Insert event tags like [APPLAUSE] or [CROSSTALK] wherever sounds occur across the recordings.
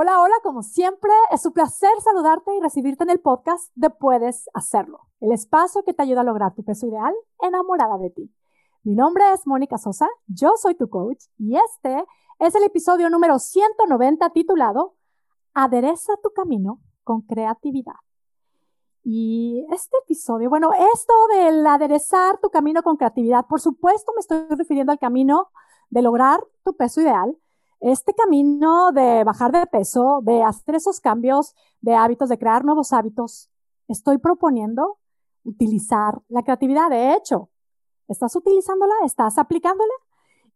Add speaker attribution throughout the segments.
Speaker 1: Hola, hola, como siempre, es un placer saludarte y recibirte en el podcast de Puedes Hacerlo, el espacio que te ayuda a lograr tu peso ideal enamorada de ti. Mi nombre es Mónica Sosa, yo soy tu coach y este es el episodio número 190 titulado Adereza tu camino con creatividad. Y este episodio, bueno, esto del aderezar tu camino con creatividad, por supuesto me estoy refiriendo al camino de lograr tu peso ideal, este camino de bajar de peso, de hacer esos cambios de hábitos, de crear nuevos hábitos, estoy proponiendo utilizar la creatividad. De hecho, ¿estás utilizándola? ¿Estás aplicándola?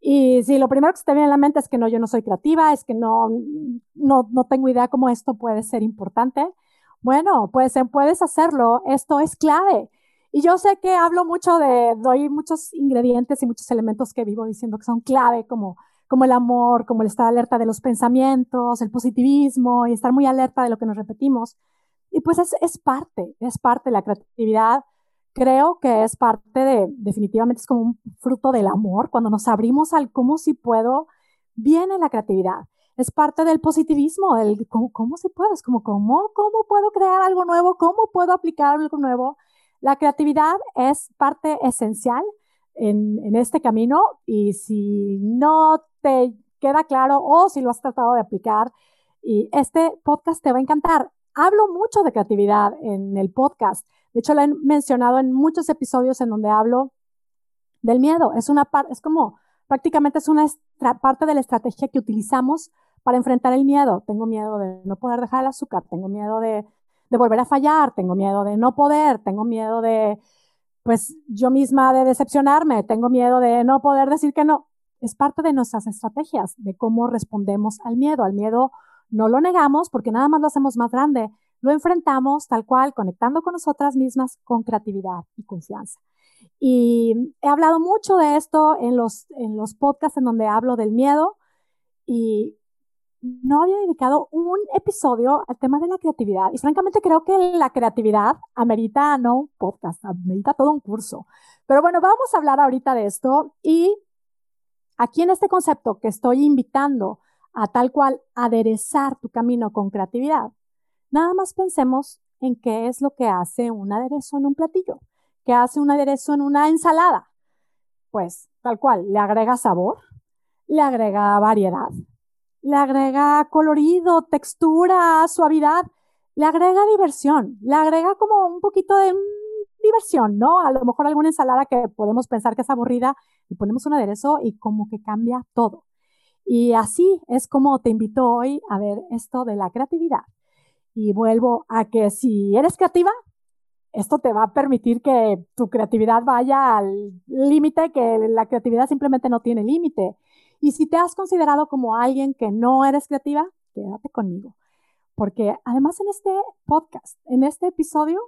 Speaker 1: Y si lo primero que se te viene a la mente es que no, yo no soy creativa, es que no, no, no tengo idea cómo esto puede ser importante, bueno, pues puedes hacerlo, esto es clave. Y yo sé que hablo mucho de, doy muchos ingredientes y muchos elementos que vivo diciendo que son clave, como, como el amor, como el estar alerta de los pensamientos, el positivismo y estar muy alerta de lo que nos repetimos. Y pues es, es parte, es parte de la creatividad creo que es parte de, definitivamente es como un fruto del amor, cuando nos abrimos al cómo si puedo, viene la creatividad. Es parte del positivismo, del cómo, cómo se puede, es como cómo, cómo puedo crear algo nuevo, cómo puedo aplicar algo nuevo. La creatividad es parte esencial en, en este camino y si no te queda claro o si lo has tratado de aplicar, y este podcast te va a encantar. Hablo mucho de creatividad en el podcast de hecho, lo he mencionado en muchos episodios en donde hablo del miedo. Es una parte, es como prácticamente es una parte de la estrategia que utilizamos para enfrentar el miedo. Tengo miedo de no poder dejar el azúcar, tengo miedo de, de volver a fallar, tengo miedo de no poder, tengo miedo de, pues yo misma de decepcionarme, tengo miedo de no poder decir que no. Es parte de nuestras estrategias, de cómo respondemos al miedo. Al miedo no lo negamos porque nada más lo hacemos más grande, lo enfrentamos tal cual, conectando con nosotras mismas con creatividad y confianza. Y he hablado mucho de esto en los, en los podcasts en donde hablo del miedo y no había dedicado un episodio al tema de la creatividad. Y francamente creo que la creatividad amerita no un podcast, amerita todo un curso. Pero bueno, vamos a hablar ahorita de esto y aquí en este concepto que estoy invitando a tal cual aderezar tu camino con creatividad, Nada más pensemos en qué es lo que hace un aderezo en un platillo, qué hace un aderezo en una ensalada. Pues tal cual, le agrega sabor, le agrega variedad, le agrega colorido, textura, suavidad, le agrega diversión, le agrega como un poquito de mm, diversión, ¿no? A lo mejor alguna ensalada que podemos pensar que es aburrida, le ponemos un aderezo y como que cambia todo. Y así es como te invito hoy a ver esto de la creatividad. Y vuelvo a que si eres creativa, esto te va a permitir que tu creatividad vaya al límite, que la creatividad simplemente no tiene límite. Y si te has considerado como alguien que no eres creativa, quédate conmigo. Porque además en este podcast, en este episodio,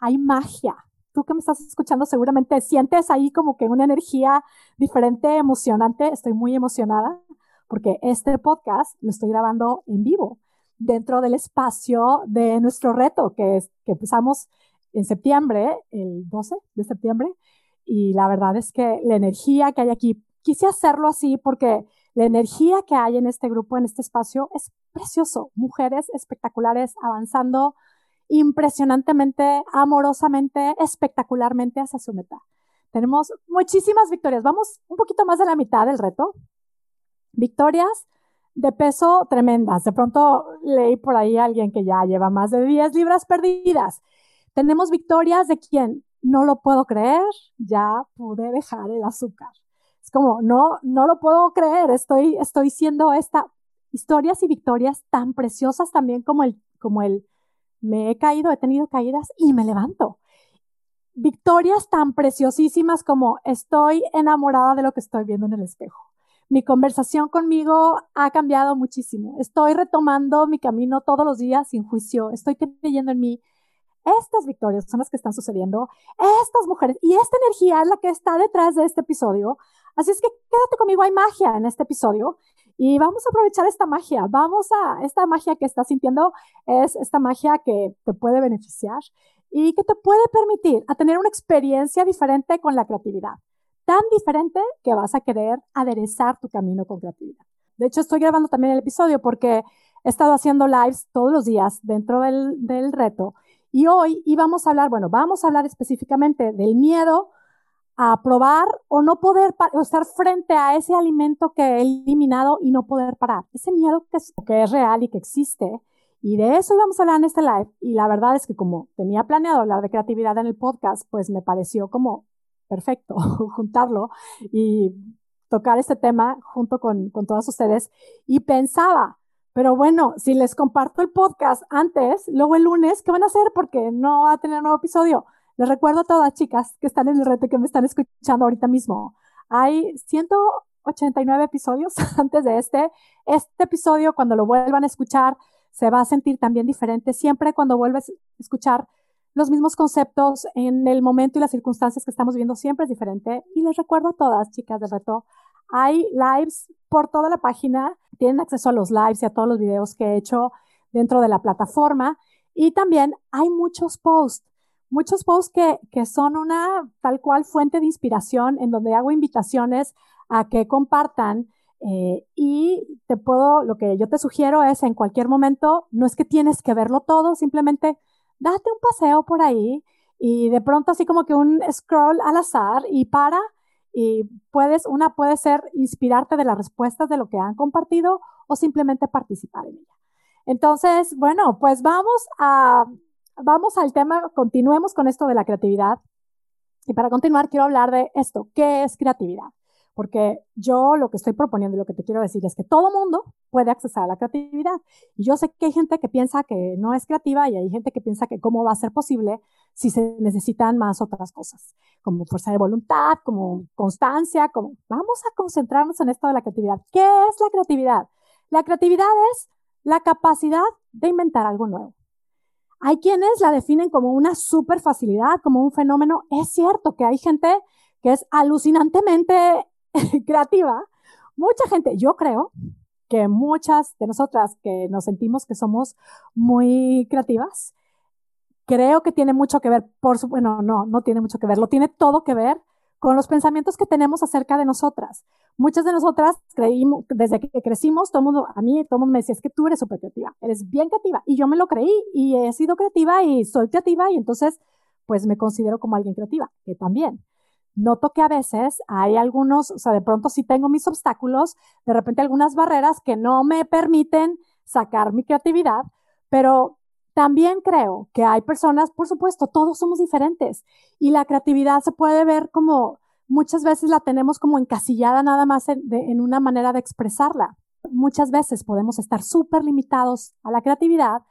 Speaker 1: hay magia. Tú que me estás escuchando seguramente sientes ahí como que una energía diferente, emocionante. Estoy muy emocionada porque este podcast lo estoy grabando en vivo dentro del espacio de nuestro reto que, es, que empezamos en septiembre, el 12 de septiembre, y la verdad es que la energía que hay aquí, quise hacerlo así porque la energía que hay en este grupo, en este espacio, es precioso. Mujeres espectaculares avanzando impresionantemente, amorosamente, espectacularmente hacia su meta. Tenemos muchísimas victorias. Vamos un poquito más de la mitad del reto. Victorias de peso tremendas. De pronto leí por ahí a alguien que ya lleva más de 10 libras perdidas. Tenemos victorias de quien no lo puedo creer, ya pude dejar el azúcar. Es como, no, no lo puedo creer, estoy, estoy siendo esta historias y victorias tan preciosas también como el, como el, me he caído, he tenido caídas y me levanto. Victorias tan preciosísimas como estoy enamorada de lo que estoy viendo en el espejo mi conversación conmigo ha cambiado muchísimo. Estoy retomando mi camino todos los días sin juicio. Estoy creyendo en mí. Estas victorias son las que están sucediendo. Estas mujeres y esta energía es la que está detrás de este episodio. Así es que quédate conmigo. Hay magia en este episodio y vamos a aprovechar esta magia. Vamos a esta magia que estás sintiendo es esta magia que te puede beneficiar y que te puede permitir a tener una experiencia diferente con la creatividad tan diferente que vas a querer aderezar tu camino con creatividad. De hecho, estoy grabando también el episodio porque he estado haciendo lives todos los días dentro del, del reto y hoy íbamos a hablar, bueno, vamos a hablar específicamente del miedo a probar o no poder estar frente a ese alimento que he eliminado y no poder parar. Ese miedo que es, que es real y que existe. Y de eso íbamos a hablar en este live. Y la verdad es que como tenía planeado hablar de creatividad en el podcast, pues me pareció como perfecto [LAUGHS] juntarlo y tocar este tema junto con, con todas ustedes. Y pensaba, pero bueno, si les comparto el podcast antes, luego el lunes, ¿qué van a hacer? Porque no va a tener nuevo episodio. Les recuerdo a todas chicas que están en el reto que me están escuchando ahorita mismo. Hay 189 episodios [LAUGHS] antes de este. Este episodio, cuando lo vuelvan a escuchar, se va a sentir también diferente. Siempre cuando vuelves a escuchar los mismos conceptos en el momento y las circunstancias que estamos viviendo, siempre es diferente. Y les recuerdo a todas, chicas del reto, hay lives por toda la página, tienen acceso a los lives y a todos los videos que he hecho dentro de la plataforma. Y también hay muchos posts, muchos posts que, que son una tal cual fuente de inspiración en donde hago invitaciones a que compartan. Eh, y te puedo, lo que yo te sugiero es en cualquier momento, no es que tienes que verlo todo, simplemente date un paseo por ahí y de pronto así como que un scroll al azar y para y puedes, una puede ser inspirarte de las respuestas de lo que han compartido o simplemente participar en ella. Entonces, bueno, pues vamos a, vamos al tema, continuemos con esto de la creatividad. Y para continuar, quiero hablar de esto, ¿qué es creatividad? porque yo lo que estoy proponiendo y lo que te quiero decir es que todo mundo puede acceder a la creatividad. Y yo sé que hay gente que piensa que no es creativa y hay gente que piensa que cómo va a ser posible si se necesitan más otras cosas, como fuerza de voluntad, como constancia, como vamos a concentrarnos en esto de la creatividad. ¿Qué es la creatividad? La creatividad es la capacidad de inventar algo nuevo. Hay quienes la definen como una super facilidad, como un fenómeno. Es cierto que hay gente que es alucinantemente [LAUGHS] creativa, mucha gente, yo creo que muchas de nosotras que nos sentimos que somos muy creativas, creo que tiene mucho que ver, por su, bueno, no, no tiene mucho que ver, lo tiene todo que ver con los pensamientos que tenemos acerca de nosotras. Muchas de nosotras creímos, desde que crecimos, todo mundo, a mí todo mundo me decía, es que tú eres súper creativa, eres bien creativa. Y yo me lo creí y he sido creativa y soy creativa y entonces, pues me considero como alguien creativa, que también noto que a veces hay algunos, o sea, de pronto sí tengo mis obstáculos, de repente algunas barreras que no me permiten sacar mi creatividad, pero también creo que hay personas, por supuesto, todos somos diferentes y la creatividad se puede ver como muchas veces la tenemos como encasillada nada más en, una manera de expresarla. Muchas veces podemos estar súper limitados a la creatividad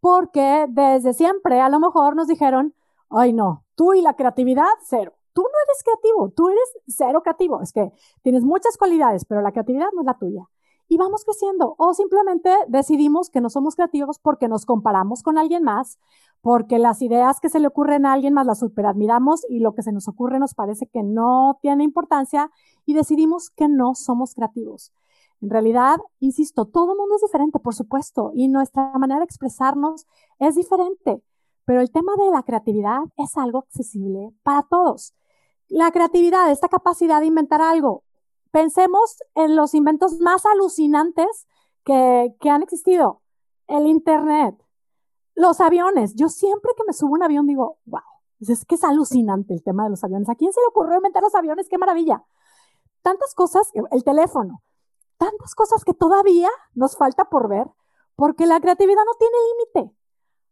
Speaker 1: porque desde siempre a lo mejor nos dijeron, ay no, tú y la creatividad, cero tú no eres creativo, tú eres cero creativo. Es que tienes muchas cualidades, pero la creatividad no es la tuya. Y vamos creciendo. O simplemente decidimos que no somos creativos porque nos comparamos con alguien más, porque las ideas que se le ocurren a alguien más las superadmiramos y lo que se nos ocurre nos parece que no tiene importancia y decidimos que no somos creativos. En realidad, insisto, todo mundo es diferente, por supuesto, y nuestra manera de expresarnos es diferente. Pero el tema de la creatividad es algo accesible para todos la creatividad, esta capacidad de inventar algo. Pensemos en los inventos más alucinantes que, han existido. El Internet, los aviones. Yo siempre que me subo a un avión digo, wow, es que es alucinante el tema de los aviones. ¿A quién se le ocurrió inventar los aviones? ¡Qué maravilla! Tantas cosas, el teléfono, tantas cosas que todavía nos falta por ver, porque la creatividad no tiene límite.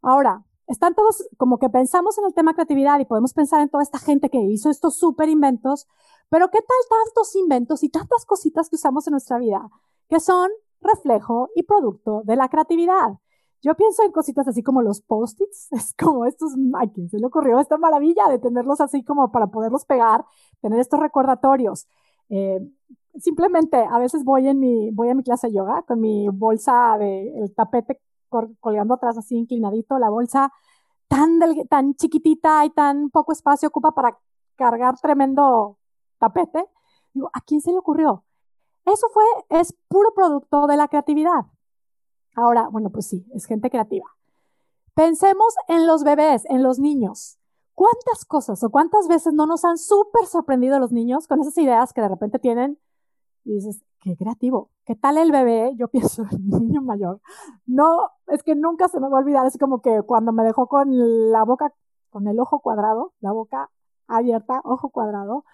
Speaker 1: Ahora, están todos como que pensamos en el tema creatividad y podemos pensar en toda esta gente que hizo estos súper inventos, pero ¿qué tal tantos inventos y tantas cositas que usamos en nuestra vida que son reflejo y producto de la creatividad? Yo pienso en cositas así como los post-its, [LAUGHS] es como estos, ¿a quién se le ocurrió esta maravilla de tenerlos así como para poderlos pegar, tener estos recordatorios? Eh, simplemente a veces voy en mi, voy a mi clase de yoga con mi bolsa de el tapete colgando atrás así inclinadito, la bolsa tan, tan chiquitita y tan poco espacio ocupa para cargar tremendo tapete. Digo, ¿a quién se le ocurrió? Eso fue, es puro producto de la creatividad. Ahora, bueno, pues sí, es gente creativa. Pensemos en los bebés, en los niños. ¿Cuántas cosas o cuántas veces no nos han súper sorprendido los niños con esas ideas que de repente tienen Y dices, qué creativo. ¿Qué tal el bebé? Yo [LAUGHS] pienso en mi niño mayor. No, es que nunca se me va a olvidar. Es como que cuando me dejó con la boca, con el ojo cuadrado, la boca abierta, ojo cuadrado,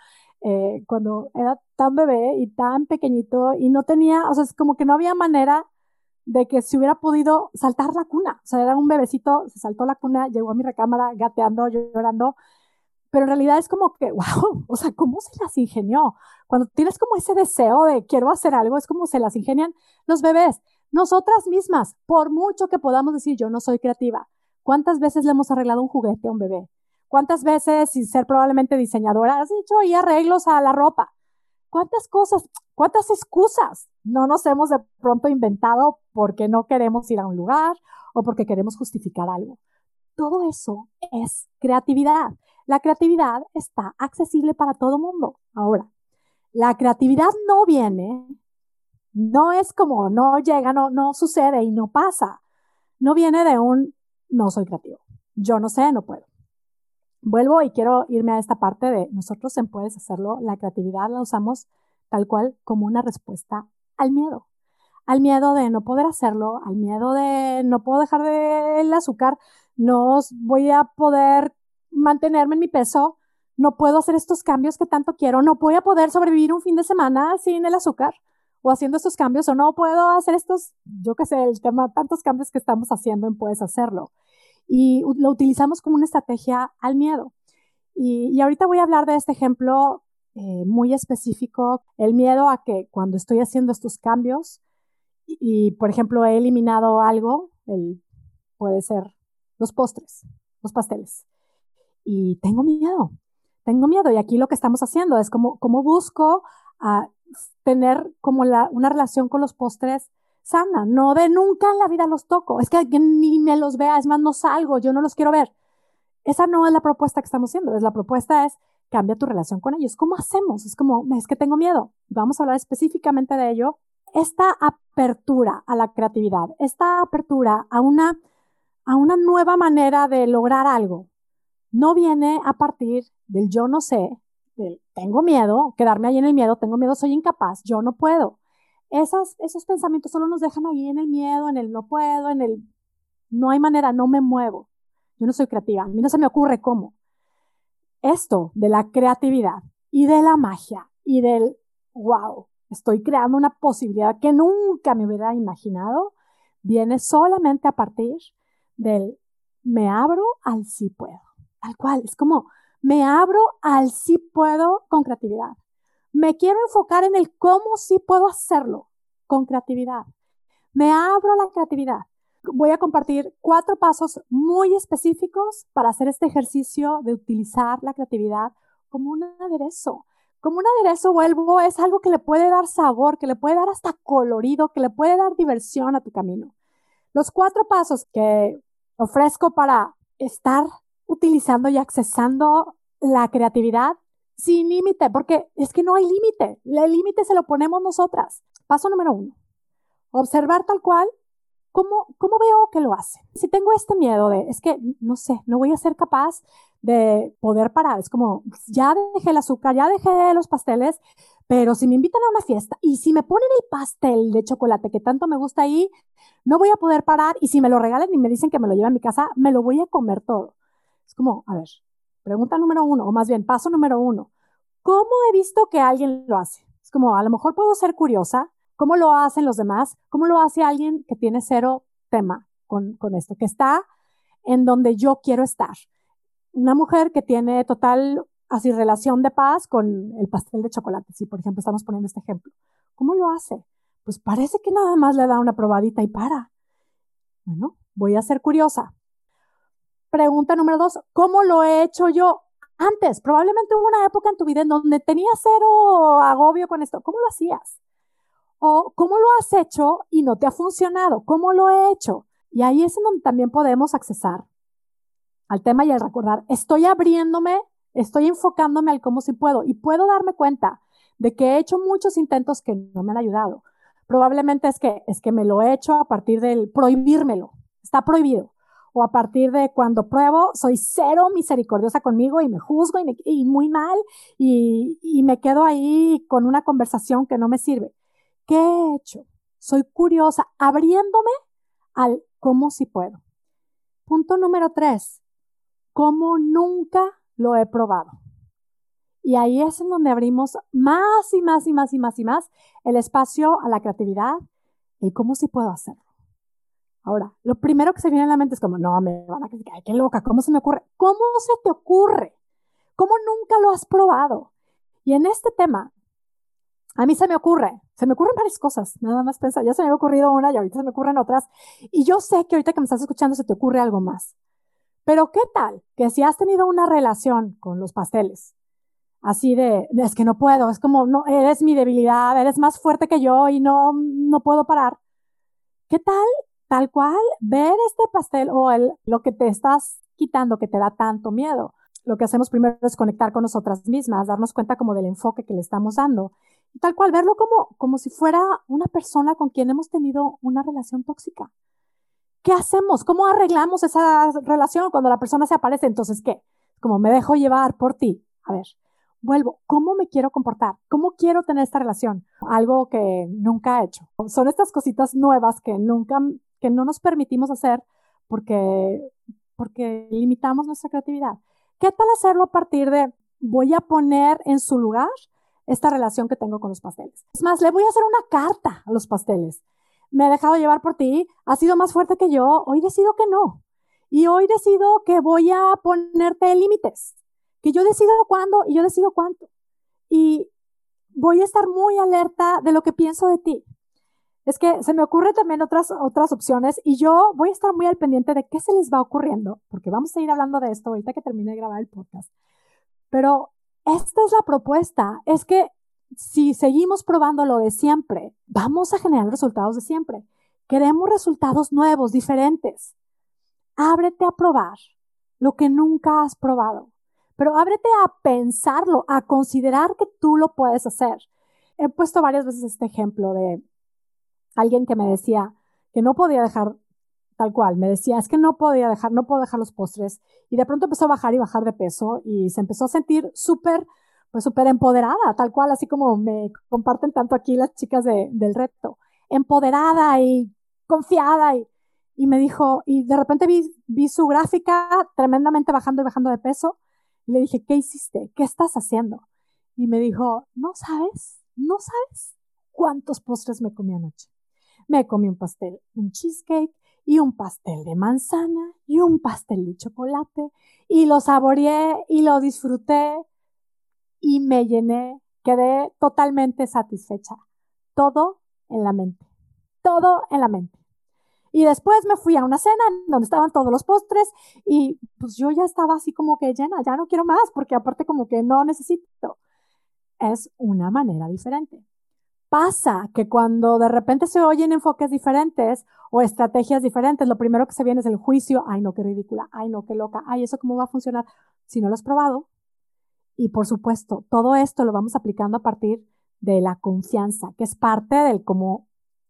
Speaker 1: eh, cuando era tan bebé y tan pequeñito y no tenía, o sea, es como que no había manera de que se hubiera podido saltar la cuna. O sea, era un bebecito, se saltó la cuna, llegó a mi recámara gateando, llorando, pero en realidad es como que, [LAUGHS] wow, o sea, ¿cómo se las ingenió? Cuando tienes como ese deseo de quiero hacer algo, es como se las ingenian los bebés. Nosotras mismas, por mucho que podamos decir yo no soy creativa, ¿cuántas veces le hemos arreglado un juguete a un bebé? ¿Cuántas veces, sin ser probablemente diseñadora, has dicho y arreglos a la ropa? ¿Cuántas cosas, cuántas excusas no nos hemos de pronto inventado porque no queremos ir a un lugar o porque queremos justificar algo? Todo eso es creatividad. La creatividad está accesible para todo mundo. Ahora, la creatividad no viene, no es como no llega, no, no sucede y no pasa. No viene de un no soy creativo. Yo no sé, no puedo. Vuelvo y quiero irme a esta parte de nosotros en Puedes Hacerlo. La creatividad la usamos tal cual como una respuesta al miedo. Al miedo de no poder hacerlo, al miedo de no puedo dejar de el azúcar, no voy a poder mantenerme en mi peso, no puedo hacer estos cambios que tanto quiero, no voy a poder sobrevivir un fin de semana sin el azúcar o haciendo estos cambios o no puedo hacer estos, yo qué sé, el tema, tantos cambios que estamos haciendo en Puedes Hacerlo y lo utilizamos como una estrategia al miedo. Y, ahorita voy a hablar de este ejemplo eh, muy específico, el miedo a que cuando estoy haciendo estos cambios y, por ejemplo, he eliminado algo, el, puede ser los postres, los pasteles, y tengo miedo, tengo miedo. Y aquí lo que estamos haciendo es como, como busco a tener como la, una relación con los postres sana, no de nunca en la vida los toco, es que, ni me los vea, es más, no salgo, yo no los quiero ver. Esa no es la propuesta que estamos haciendo, es la propuesta es cambia tu relación con ellos. ¿Cómo hacemos? Es como, es que tengo miedo. Vamos a hablar específicamente de ello. Esta apertura a la creatividad, esta apertura a una, a una nueva manera de lograr algo, no viene a partir del yo no sé, del tengo miedo, quedarme ahí en el miedo, tengo miedo, soy incapaz, yo no puedo esos pensamientos solo nos dejan ahí en el miedo, en el no puedo, en el no hay manera, no me muevo. Yo no soy creativa, a mí no se me ocurre cómo. Esto de la creatividad y de la magia y del wow, estoy creando una posibilidad que nunca me hubiera imaginado, viene solamente a partir del me abro al sí puedo. Tal cual, es como me abro al sí puedo con creatividad. Me quiero enfocar en el cómo sí puedo hacerlo con creatividad. Me abro a la creatividad. Voy a compartir cuatro pasos muy específicos para hacer este ejercicio de utilizar la creatividad como un aderezo. Como un aderezo, vuelvo, es algo que le puede dar sabor, que le puede dar hasta colorido, que le puede dar diversión a tu camino. Los cuatro pasos que ofrezco para estar utilizando y accesando la creatividad sin límite, porque es que no hay límite. El límite se lo ponemos nosotras. Paso número uno, observar tal cual cómo, cómo veo que lo hace. Si tengo este miedo de, es que, no sé, no voy a ser capaz de poder parar. Es como, ya dejé el azúcar, ya dejé los pasteles, pero si me invitan a una fiesta y si me ponen el pastel de chocolate que tanto me gusta ahí, no voy a poder parar y si me lo regalan y me dicen que me lo lleve a mi casa, me lo voy a comer todo. Es como, a ver, Pregunta número uno, o más bien paso número uno. ¿Cómo he visto que alguien lo hace? Es como, a lo mejor puedo ser curiosa. ¿Cómo lo hacen los demás? ¿Cómo lo hace alguien que tiene cero tema con, con esto? Que está en donde yo quiero estar. Una mujer que tiene total así relación de paz con el pastel de chocolate. Si, por ejemplo, estamos poniendo este ejemplo. ¿Cómo lo hace? Pues parece que nada más le da una probadita y para. Bueno, voy a ser curiosa. Pregunta número dos, ¿cómo lo he hecho yo antes? Probablemente hubo una época en tu vida en donde tenías cero agobio con esto. ¿Cómo lo hacías? O ¿cómo lo has hecho y no te ha funcionado? ¿Cómo lo he hecho? Y ahí es en donde también podemos accesar al tema y al recordar, estoy abriéndome, estoy enfocándome al cómo sí puedo y puedo darme cuenta de que he hecho muchos intentos que no me han ayudado. Probablemente es que, es que me lo he hecho a partir del prohibírmelo. Está prohibido o a partir de cuando pruebo, soy cero misericordiosa conmigo y me juzgo y, muy mal y, y me quedo ahí con una conversación que no me sirve. ¿Qué he hecho? Soy curiosa, abriéndome al cómo si puedo. Punto número tres, cómo nunca lo he probado. Y ahí es en donde abrimos más y más y más y más y más el espacio a la creatividad, el cómo si puedo hacerlo. Ahora, lo primero que se viene a la mente es como, no, me van a criticar, qué loca, ¿cómo se me ocurre? ¿Cómo se te ocurre? ¿Cómo nunca lo has probado? Y en este tema, a mí se me ocurre, se me ocurren varias cosas, nada más pensar, ya se me ha ocurrido una y ahorita se me ocurren otras. Y yo sé que ahorita que me estás escuchando se te ocurre algo más. Pero ¿qué tal que si has tenido una relación con los pasteles, así de, es que no puedo, es como, no, eres mi debilidad, eres más fuerte que yo y no, no puedo parar. ¿Qué tal, tal cual, ver este pastel o el, lo que te estás quitando que te da tanto miedo? Lo que hacemos primero es conectar con nosotras mismas, darnos cuenta como del enfoque que le estamos dando tal cual, verlo como, como si fuera una persona con quien hemos tenido una relación tóxica. ¿Qué hacemos? ¿Cómo arreglamos esa relación cuando la persona se aparece? Entonces, ¿qué? Como me dejo llevar por ti. A ver, vuelvo, ¿cómo me quiero comportar? ¿Cómo quiero tener esta relación? Algo que nunca he hecho. Son estas cositas nuevas que nunca, que no nos permitimos hacer porque, porque limitamos nuestra creatividad. ¿Qué tal hacerlo a partir de voy a poner en su lugar esta relación que tengo con los pasteles? Es más, le voy a hacer una carta a los pasteles. Me he dejado llevar por ti, ha sido más fuerte que yo, hoy decido que no. Y hoy decido que voy a ponerte límites que yo decido cuándo y yo decido cuánto. Y voy a estar muy alerta de lo que pienso de ti. Es que se me ocurren también otras, otras opciones y yo voy a estar muy al pendiente de qué se les va ocurriendo, porque vamos a ir hablando de esto ahorita que termine de grabar el podcast. Pero esta es la propuesta, es que si seguimos probando lo de siempre, vamos a generar resultados de siempre. Queremos resultados nuevos, diferentes. Ábrete a probar lo que nunca has probado pero ábrete a pensarlo, a considerar que tú lo puedes hacer. He puesto varias veces este ejemplo de alguien que me decía que no podía dejar tal cual, me decía, es que no podía dejar, no puedo dejar los postres y de pronto empezó a bajar y bajar de peso y se empezó a sentir súper, pues súper empoderada, tal cual, así como me comparten tanto aquí las chicas del reto, empoderada y confiada y, y me dijo, y de repente vi, vi su gráfica tremendamente bajando y bajando de peso le dije, ¿qué hiciste? ¿Qué estás haciendo? Y me dijo, no sabes, no sabes cuántos postres me comí anoche. Me comí un pastel, un cheesecake y un pastel de manzana y un pastel de chocolate y lo saboreé y lo disfruté y me llené, quedé totalmente satisfecha. Todo en la mente, todo en la mente. Y después me fui a una cena donde estaban todos los postres y pues yo ya estaba así como que llena, ya no quiero más porque aparte como que no necesito. Es una manera diferente. Pasa que cuando de repente se oyen enfoques diferentes o estrategias diferentes, lo primero que se viene es el juicio, ay no, qué ridícula, ay no, qué loca, ay, eso cómo va a funcionar si no lo has probado. Y por supuesto, todo esto lo vamos aplicando a partir de la confianza, que es parte del cómo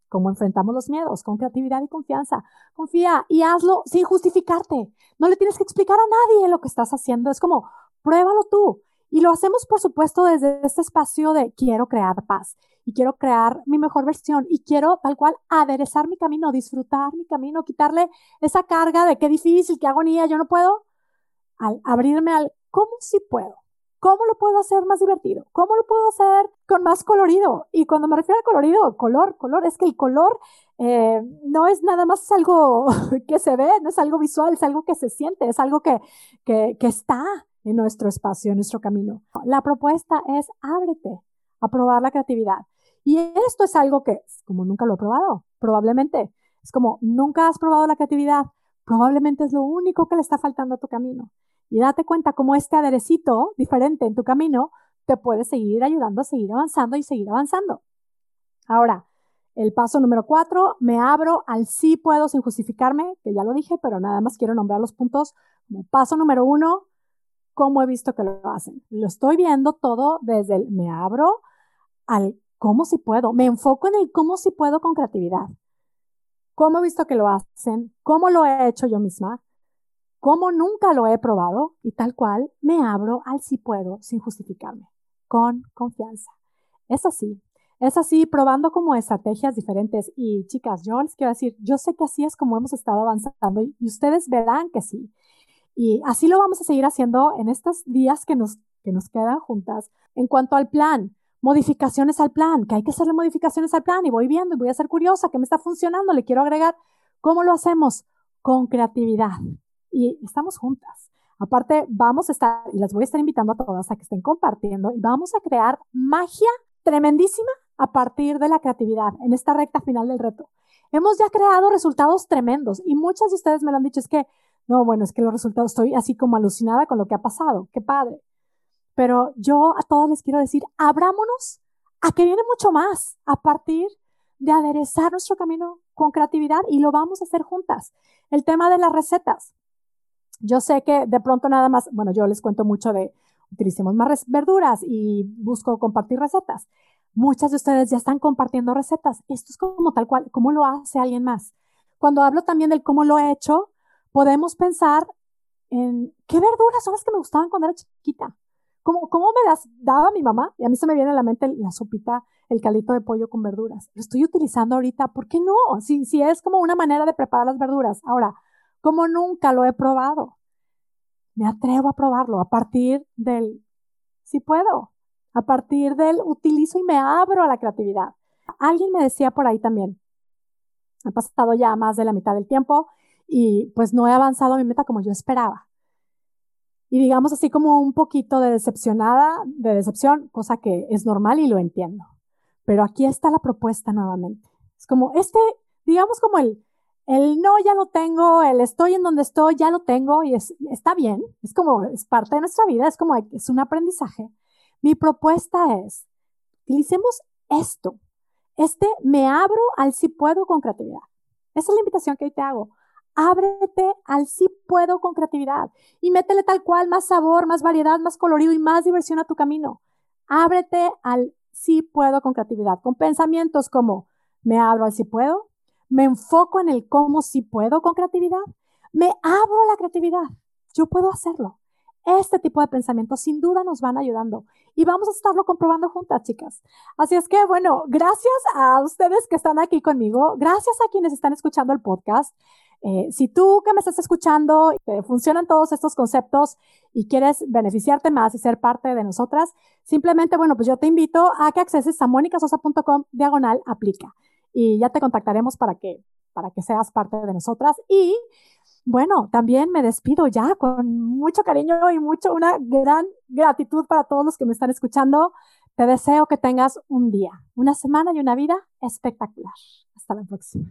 Speaker 1: cómo enfrentamos los miedos, con creatividad y confianza. Confía y hazlo sin justificarte. No le tienes que explicar a nadie lo que estás haciendo. Es como, pruébalo tú. Y lo hacemos, por supuesto, desde este espacio de quiero crear paz y quiero crear mi mejor versión y quiero tal cual aderezar mi camino, disfrutar mi camino, quitarle esa carga de qué difícil, qué agonía, yo no puedo, al abrirme al cómo sí puedo. ¿Cómo lo puedo hacer más divertido? ¿Cómo lo puedo hacer con más colorido? Y cuando me refiero a colorido, color, color, es que el color eh, no es nada más algo [LAUGHS] que se ve, no es algo visual, es algo que se siente, es algo que, que, que está nuestro espacio, en nuestro camino. La propuesta es ábrete a probar la creatividad. Y esto es algo que, como nunca lo he probado, probablemente, es como nunca has probado la creatividad, probablemente es lo único que le está faltando a tu camino y date cuenta cómo este aderecito diferente en tu camino te puede seguir ayudando a seguir avanzando y seguir avanzando. Ahora, el paso número cuatro, me abro al sí puedo sin justificarme, que ya lo dije, pero nada más quiero nombrar los puntos paso número uno, cómo he visto que lo hacen. Lo estoy viendo todo desde el me abro al cómo si puedo, me enfoco en el cómo si puedo con creatividad. ¿Cómo he visto que lo hacen? ¿Cómo lo he hecho yo misma? como nunca lo he probado y tal cual me abro al si puedo sin justificarme, con confianza. Es así, es así, probando como estrategias diferentes. Y chicas, yo les quiero decir, yo sé que así es como hemos estado avanzando y ustedes verán que sí. Y así lo vamos a seguir haciendo en estos días que nos, que nos quedan juntas. En cuanto al plan, modificaciones al plan, que hay que hacerle modificaciones al plan y voy viendo y voy a ser curiosa, que me está funcionando, le quiero agregar. ¿Cómo lo hacemos? Con creatividad. Y estamos juntas. Aparte, vamos a estar, y las voy a estar invitando a todas a que estén compartiendo y vamos a crear magia tremendísima a partir de la creatividad en esta recta final del reto. Hemos ya creado resultados tremendos y muchas de ustedes me lo han dicho, es que, no, bueno, es que los resultados, estoy así como alucinada con lo que ha pasado, qué padre. Pero yo a todos les quiero decir, abrámonos a que viene mucho más a partir de aderezar nuestro camino con creatividad y lo vamos a hacer juntas. El tema de las recetas. Yo sé que de pronto nada más, bueno, yo les cuento mucho de utilicemos más verduras y busco compartir recetas. Muchas de ustedes ya están compartiendo recetas. Esto es como tal cual, cómo lo hace alguien más. Cuando hablo también del cómo lo he hecho, podemos pensar en qué verduras son las que me gustaban cuando era chiquita. ¿Cómo, cómo me las daba mi mamá? Y a mí se me viene a la mente la sopita, el caldito de pollo con verduras. Lo estoy utilizando ahorita. ¿Por qué no? Si, si es como una manera de preparar las verduras. Ahora, como nunca lo he probado, me atrevo a probarlo a partir del, si puedo, a partir del utilizo y me abro a la creatividad. Alguien me decía por ahí también, ha pasado ya más de la mitad del tiempo y pues no he avanzado a mi meta como yo esperaba. Y digamos así como un poquito de decepcionada, de decepción, cosa que es normal y lo entiendo. Pero aquí está la propuesta nuevamente. Es como este, digamos como el, el no ya lo tengo, el estoy en donde estoy ya lo tengo y es, está bien, es como, es parte de nuestra vida, es como, es un aprendizaje. Mi propuesta es, utilicemos esto, este me abro al si puedo con creatividad. Esa es la invitación que hoy te hago. Ábrete al si puedo con creatividad y métele tal cual más sabor, más variedad, más colorido y más diversión a tu camino. Ábrete al si puedo con creatividad, con pensamientos como me abro al si puedo, me enfoco en el cómo sí puedo con creatividad, me abro a la creatividad, yo puedo hacerlo. Este tipo de pensamientos sin duda nos van ayudando y vamos a estarlo comprobando juntas, chicas. Así es que, bueno, gracias a ustedes que están aquí conmigo, gracias a quienes están escuchando el podcast. Eh, si tú que me estás escuchando, te funcionan todos estos conceptos y quieres beneficiarte más y ser parte de nosotras, simplemente, bueno, pues yo te invito a que acceses a monicasosa.com diagonal aplica y ya te contactaremos para que, para que seas parte de nosotras. Y bueno, también me despido ya con mucho cariño y mucho, una gran gratitud para todos los que me están escuchando. Te deseo que tengas un día, una semana y una vida espectacular. Hasta la próxima.